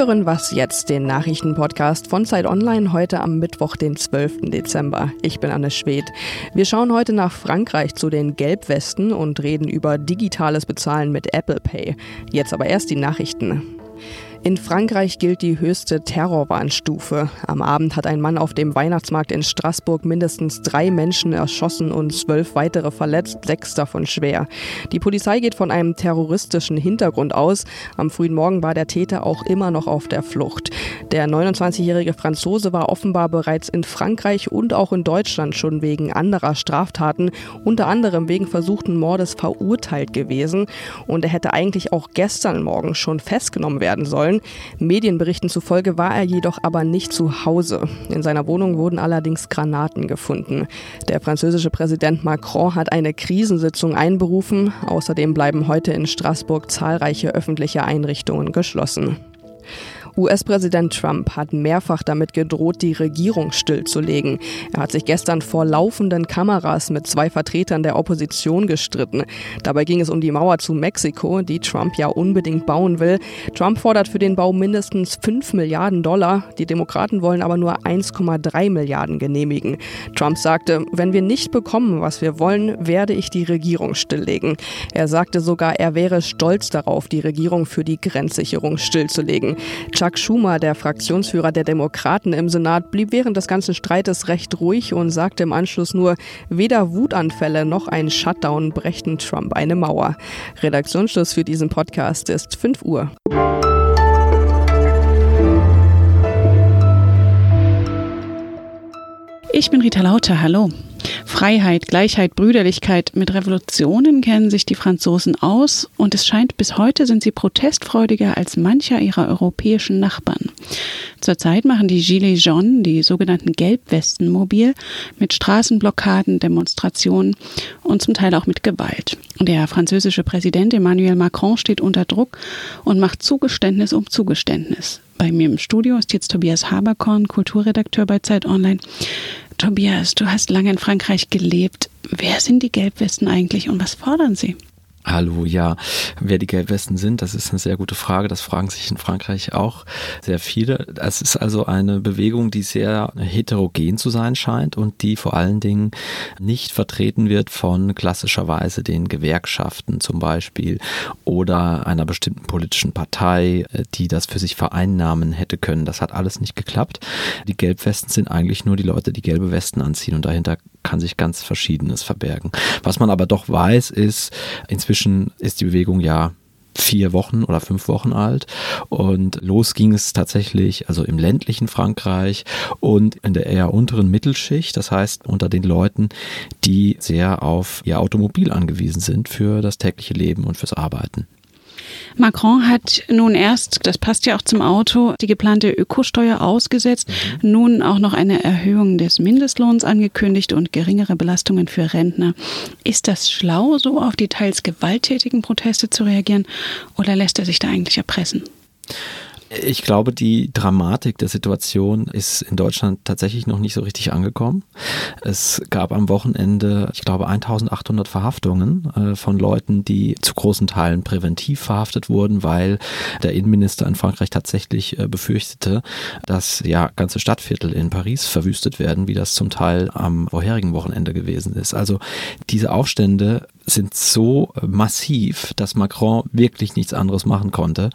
hören Was jetzt, den Nachrichtenpodcast von Zeit Online heute am Mittwoch, den 12. Dezember. Ich bin Anne Schwedt. Wir schauen heute nach Frankreich zu den Gelbwesten und reden über digitales Bezahlen mit Apple Pay. Jetzt aber erst die Nachrichten. In Frankreich gilt die höchste Terrorwarnstufe. Am Abend hat ein Mann auf dem Weihnachtsmarkt in Straßburg mindestens drei Menschen erschossen und zwölf weitere verletzt, sechs davon schwer. Die Polizei geht von einem terroristischen Hintergrund aus. Am frühen Morgen war der Täter auch immer noch auf der Flucht. Der 29-jährige Franzose war offenbar bereits in Frankreich und auch in Deutschland schon wegen anderer Straftaten, unter anderem wegen versuchten Mordes verurteilt gewesen. Und er hätte eigentlich auch gestern Morgen schon festgenommen werden sollen sollen. Medienberichten zufolge war er jedoch aber nicht zu Hause. In seiner Wohnung wurden allerdings Granaten gefunden. Der französische Präsident Macron hat eine Krisensitzung einberufen. Außerdem bleiben heute in Straßburg zahlreiche öffentliche Einrichtungen geschlossen. US-Präsident Trump hat mehrfach damit gedroht, die Regierung stillzulegen. Er hat sich gestern vor laufenden Kameras mit zwei Vertretern der Opposition gestritten. Dabei ging es um die Mauer zu Mexiko, die Trump ja unbedingt bauen will. Trump fordert für den Bau mindestens 5 Milliarden Dollar. Die Demokraten wollen aber nur 1,3 Milliarden genehmigen. Trump sagte, wenn wir nicht bekommen, was wir wollen, werde ich die Regierung stilllegen. Er sagte sogar, er wäre stolz darauf, die Regierung für die Grenzsicherung stillzulegen. Chuck Schumer, der Fraktionsführer der Demokraten im Senat, blieb während des ganzen Streites recht ruhig und sagte im Anschluss nur, weder Wutanfälle noch ein Shutdown brächten Trump eine Mauer. Redaktionsschluss für diesen Podcast ist 5 Uhr. Ich bin Rita Lauter, hallo. Freiheit, Gleichheit, Brüderlichkeit, mit Revolutionen kennen sich die Franzosen aus und es scheint bis heute sind sie protestfreudiger als mancher ihrer europäischen Nachbarn. Zurzeit machen die Gilets jaunes, die sogenannten Gelbwesten, mobil mit Straßenblockaden, Demonstrationen und zum Teil auch mit Gewalt. Der französische Präsident Emmanuel Macron steht unter Druck und macht Zugeständnis um Zugeständnis. Bei mir im Studio ist jetzt Tobias Haberkorn, Kulturredakteur bei Zeit Online. Tobias, du hast lange in Frankreich gelebt. Wer sind die Gelbwesten eigentlich und was fordern sie? Hallo, ja. Wer die Gelbwesten sind, das ist eine sehr gute Frage. Das fragen sich in Frankreich auch sehr viele. Es ist also eine Bewegung, die sehr heterogen zu sein scheint und die vor allen Dingen nicht vertreten wird von klassischerweise den Gewerkschaften zum Beispiel oder einer bestimmten politischen Partei, die das für sich vereinnahmen hätte können. Das hat alles nicht geklappt. Die Gelbwesten sind eigentlich nur die Leute, die gelbe Westen anziehen und dahinter kann sich ganz Verschiedenes verbergen. Was man aber doch weiß, ist, inzwischen ist die Bewegung ja vier Wochen oder fünf Wochen alt und los ging es tatsächlich also im ländlichen Frankreich und in der eher unteren Mittelschicht, das heißt unter den Leuten, die sehr auf ihr Automobil angewiesen sind für das tägliche Leben und fürs Arbeiten. Macron hat nun erst, das passt ja auch zum Auto, die geplante Ökosteuer ausgesetzt, mhm. nun auch noch eine Erhöhung des Mindestlohns angekündigt und geringere Belastungen für Rentner. Ist das schlau, so auf die teils gewalttätigen Proteste zu reagieren oder lässt er sich da eigentlich erpressen? Ich glaube, die Dramatik der Situation ist in Deutschland tatsächlich noch nicht so richtig angekommen. Es gab am Wochenende, ich glaube, 1800 Verhaftungen äh, von Leuten, die zu großen Teilen präventiv verhaftet wurden, weil der Innenminister in Frankreich tatsächlich äh, befürchtete, dass ja ganze Stadtviertel in Paris verwüstet werden, wie das zum Teil am vorherigen Wochenende gewesen ist. Also diese Aufstände sind so massiv, dass Macron wirklich nichts anderes machen konnte,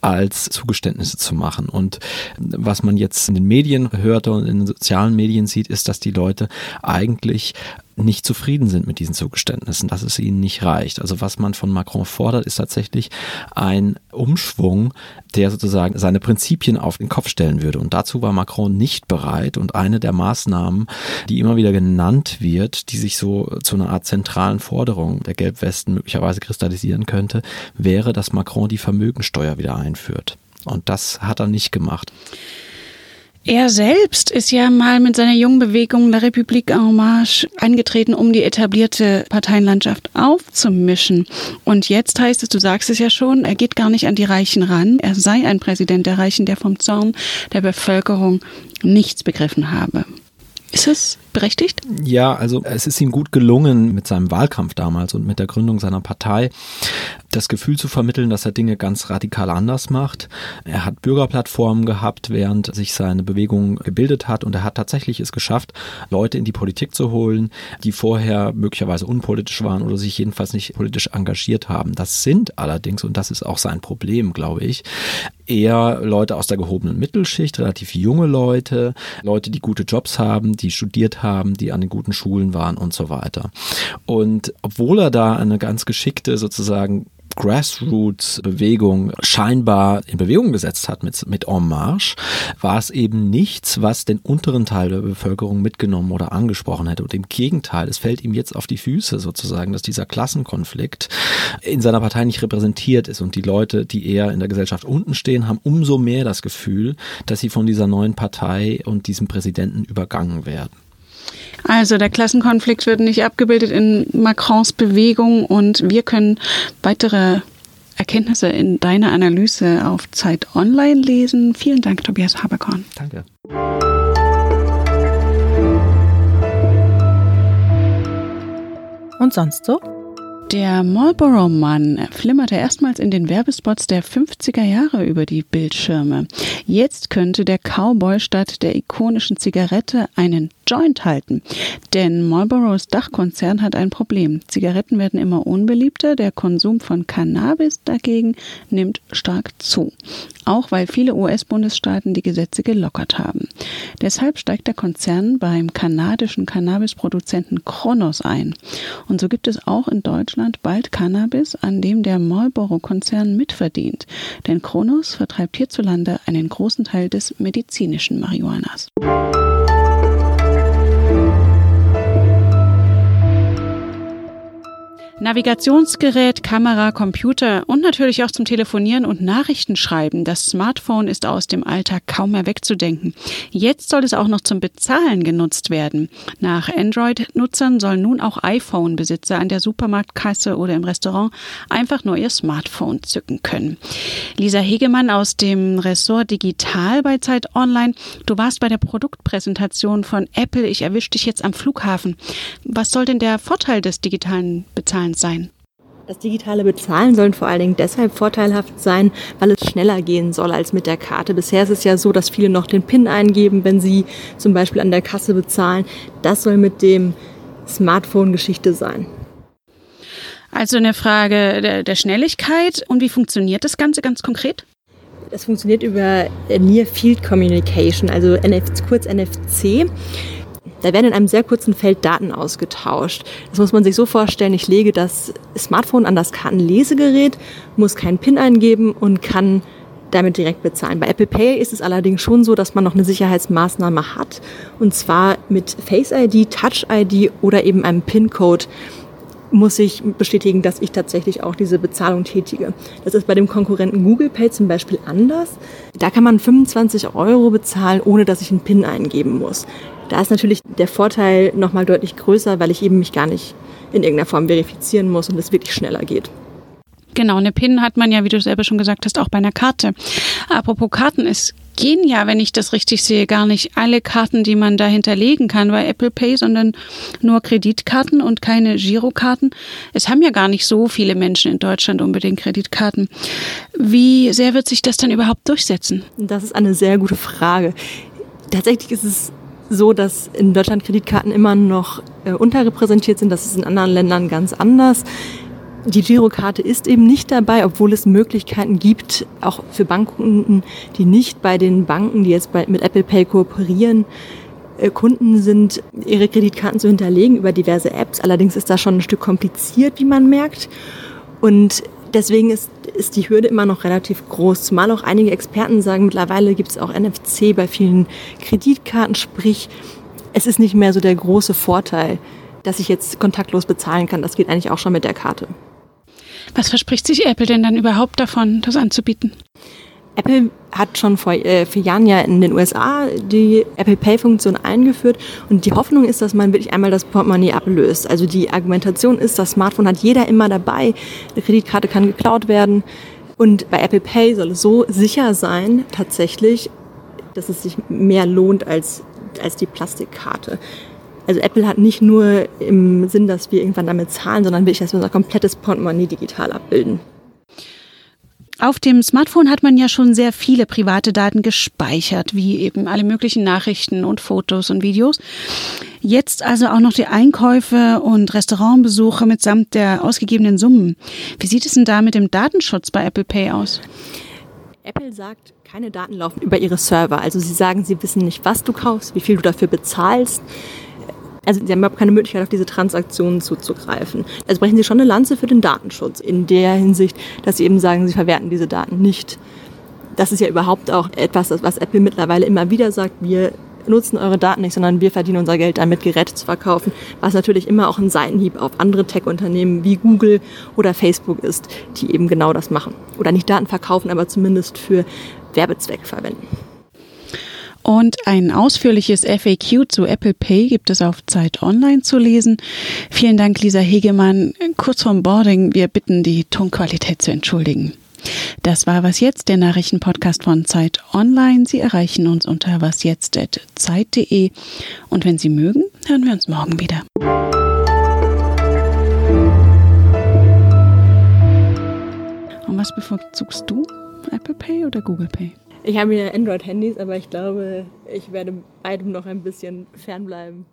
als Zugeständnisse zu machen. Und was man jetzt in den Medien hörte und in den sozialen Medien sieht, ist, dass die Leute eigentlich nicht zufrieden sind mit diesen Zugeständnissen, dass es ihnen nicht reicht. Also was man von Macron fordert, ist tatsächlich ein Umschwung, der sozusagen seine Prinzipien auf den Kopf stellen würde. Und dazu war Macron nicht bereit. Und eine der Maßnahmen, die immer wieder genannt wird, die sich so zu einer Art zentralen Forderung der Gelbwesten möglicherweise kristallisieren könnte, wäre, dass Macron die Vermögensteuer wieder einführt. Und das hat er nicht gemacht. Er selbst ist ja mal mit seiner jungen Bewegung La République en Marche angetreten, um die etablierte Parteienlandschaft aufzumischen. Und jetzt heißt es, du sagst es ja schon, er geht gar nicht an die Reichen ran. Er sei ein Präsident der Reichen, der vom Zorn der Bevölkerung nichts begriffen habe. Ist es berechtigt? Ja, also es ist ihm gut gelungen mit seinem Wahlkampf damals und mit der Gründung seiner Partei das Gefühl zu vermitteln, dass er Dinge ganz radikal anders macht. Er hat Bürgerplattformen gehabt, während sich seine Bewegung gebildet hat und er hat tatsächlich es geschafft, Leute in die Politik zu holen, die vorher möglicherweise unpolitisch waren oder sich jedenfalls nicht politisch engagiert haben. Das sind allerdings, und das ist auch sein Problem, glaube ich, eher Leute aus der gehobenen Mittelschicht, relativ junge Leute, Leute, die gute Jobs haben, die studiert haben, die an den guten Schulen waren und so weiter. Und obwohl er da eine ganz geschickte sozusagen Grassroots-Bewegung scheinbar in Bewegung gesetzt hat mit, mit En Marche, war es eben nichts, was den unteren Teil der Bevölkerung mitgenommen oder angesprochen hätte. Und im Gegenteil, es fällt ihm jetzt auf die Füße sozusagen, dass dieser Klassenkonflikt in seiner Partei nicht repräsentiert ist. Und die Leute, die eher in der Gesellschaft unten stehen, haben umso mehr das Gefühl, dass sie von dieser neuen Partei und diesem Präsidenten übergangen werden. Also der Klassenkonflikt wird nicht abgebildet in Macrons Bewegung und wir können weitere Erkenntnisse in deiner Analyse auf Zeit Online lesen. Vielen Dank, Tobias Haberkorn. Danke. Und sonst so? Der Marlboro-Mann flimmerte erstmals in den Werbespots der 50er Jahre über die Bildschirme. Jetzt könnte der Cowboy statt der ikonischen Zigarette einen Joint halten. Denn Marlboros Dachkonzern hat ein Problem. Zigaretten werden immer unbeliebter, der Konsum von Cannabis dagegen nimmt stark zu. Auch weil viele US-Bundesstaaten die Gesetze gelockert haben. Deshalb steigt der Konzern beim kanadischen Cannabisproduzenten Kronos ein. Und so gibt es auch in Deutschland bald Cannabis, an dem der Marlboro-Konzern mitverdient. Denn Kronos vertreibt hierzulande einen großen Teil des medizinischen Marihuanas. Navigationsgerät, Kamera, Computer und natürlich auch zum Telefonieren und Nachrichtenschreiben. Das Smartphone ist aus dem Alltag kaum mehr wegzudenken. Jetzt soll es auch noch zum Bezahlen genutzt werden. Nach Android-Nutzern sollen nun auch iPhone-Besitzer an der Supermarktkasse oder im Restaurant einfach nur ihr Smartphone zücken können. Lisa Hegemann aus dem Ressort Digital bei Zeit Online. Du warst bei der Produktpräsentation von Apple. Ich erwische dich jetzt am Flughafen. Was soll denn der Vorteil des digitalen Bezahlens Bezahlens sein? Das digitale Bezahlen soll vor allen Dingen deshalb vorteilhaft sein, weil es schneller gehen soll als mit der Karte. Bisher ist es ja so, dass viele noch den PIN eingeben, wenn sie zum Beispiel an der Kasse bezahlen. Das soll mit dem Smartphone Geschichte sein. Also eine Frage der, der Schnelligkeit. Und wie funktioniert das Ganze ganz konkret? Das funktioniert über Near Field Communication, also kurz NFC. Da werden in einem sehr kurzen Feld Daten ausgetauscht. Das muss man sich so vorstellen, ich lege das Smartphone an das Kartenlesegerät, muss keinen PIN eingeben und kann damit direkt bezahlen. Bei Apple Pay ist es allerdings schon so, dass man noch eine Sicherheitsmaßnahme hat. Und zwar mit Face ID, Touch ID oder eben einem PIN-Code muss ich bestätigen, dass ich tatsächlich auch diese Bezahlung tätige. Das ist bei dem Konkurrenten Google Pay zum Beispiel anders. Da kann man 25 Euro bezahlen, ohne dass ich einen PIN eingeben muss. Da ist natürlich der Vorteil nochmal deutlich größer, weil ich eben mich gar nicht in irgendeiner Form verifizieren muss und es wirklich schneller geht. Genau, eine PIN hat man ja, wie du selber schon gesagt hast, auch bei einer Karte. Apropos Karten, es gehen ja, wenn ich das richtig sehe, gar nicht alle Karten, die man da hinterlegen kann bei Apple Pay, sondern nur Kreditkarten und keine Girokarten. Es haben ja gar nicht so viele Menschen in Deutschland unbedingt Kreditkarten. Wie sehr wird sich das dann überhaupt durchsetzen? Das ist eine sehr gute Frage. Tatsächlich ist es so, dass in Deutschland Kreditkarten immer noch äh, unterrepräsentiert sind. Das ist in anderen Ländern ganz anders. Die Girokarte ist eben nicht dabei, obwohl es Möglichkeiten gibt, auch für Bankkunden, die nicht bei den Banken, die jetzt bei, mit Apple Pay kooperieren, äh, Kunden sind, ihre Kreditkarten zu hinterlegen über diverse Apps. Allerdings ist das schon ein Stück kompliziert, wie man merkt. Und deswegen ist, ist die Hürde immer noch relativ groß. Zumal auch einige Experten sagen, mittlerweile gibt es auch NFC bei vielen Kreditkarten. Sprich, es ist nicht mehr so der große Vorteil, dass ich jetzt kontaktlos bezahlen kann. Das geht eigentlich auch schon mit der Karte. Was verspricht sich Apple denn dann überhaupt davon, das anzubieten? Apple hat schon vor äh, vier Jahren ja in den USA die Apple Pay-Funktion eingeführt und die Hoffnung ist, dass man wirklich einmal das Portemonnaie ablöst. Also die Argumentation ist, das Smartphone hat jeder immer dabei, eine Kreditkarte kann geklaut werden und bei Apple Pay soll es so sicher sein, tatsächlich, dass es sich mehr lohnt als, als die Plastikkarte. Also Apple hat nicht nur im Sinn, dass wir irgendwann damit zahlen, sondern wirklich, dass wir unser komplettes Portemonnaie digital abbilden. Auf dem Smartphone hat man ja schon sehr viele private Daten gespeichert, wie eben alle möglichen Nachrichten und Fotos und Videos. Jetzt also auch noch die Einkäufe und Restaurantbesuche mitsamt der ausgegebenen Summen. Wie sieht es denn da mit dem Datenschutz bei Apple Pay aus? Apple sagt, keine Daten laufen über ihre Server. Also sie sagen, sie wissen nicht, was du kaufst, wie viel du dafür bezahlst. Also sie haben überhaupt keine Möglichkeit, auf diese Transaktionen zuzugreifen. Also brechen sie schon eine Lanze für den Datenschutz in der Hinsicht, dass sie eben sagen, sie verwerten diese Daten nicht. Das ist ja überhaupt auch etwas, was Apple mittlerweile immer wieder sagt. Wir nutzen eure Daten nicht, sondern wir verdienen unser Geld damit, Geräte zu verkaufen, was natürlich immer auch ein Seitenhieb auf andere Tech-Unternehmen wie Google oder Facebook ist, die eben genau das machen. Oder nicht Daten verkaufen, aber zumindest für Werbezwecke verwenden. Und ein ausführliches FAQ zu Apple Pay gibt es auf Zeit Online zu lesen. Vielen Dank, Lisa Hegemann. Kurz vorm Boarding, wir bitten die Tonqualität zu entschuldigen. Das war Was Jetzt, der Nachrichtenpodcast von Zeit Online. Sie erreichen uns unter wasjetzt.zeit.de. Und wenn Sie mögen, hören wir uns morgen wieder. Und was bevorzugst du? Apple Pay oder Google Pay? Ich habe ja Android-Handys, aber ich glaube, ich werde beidem noch ein bisschen fernbleiben.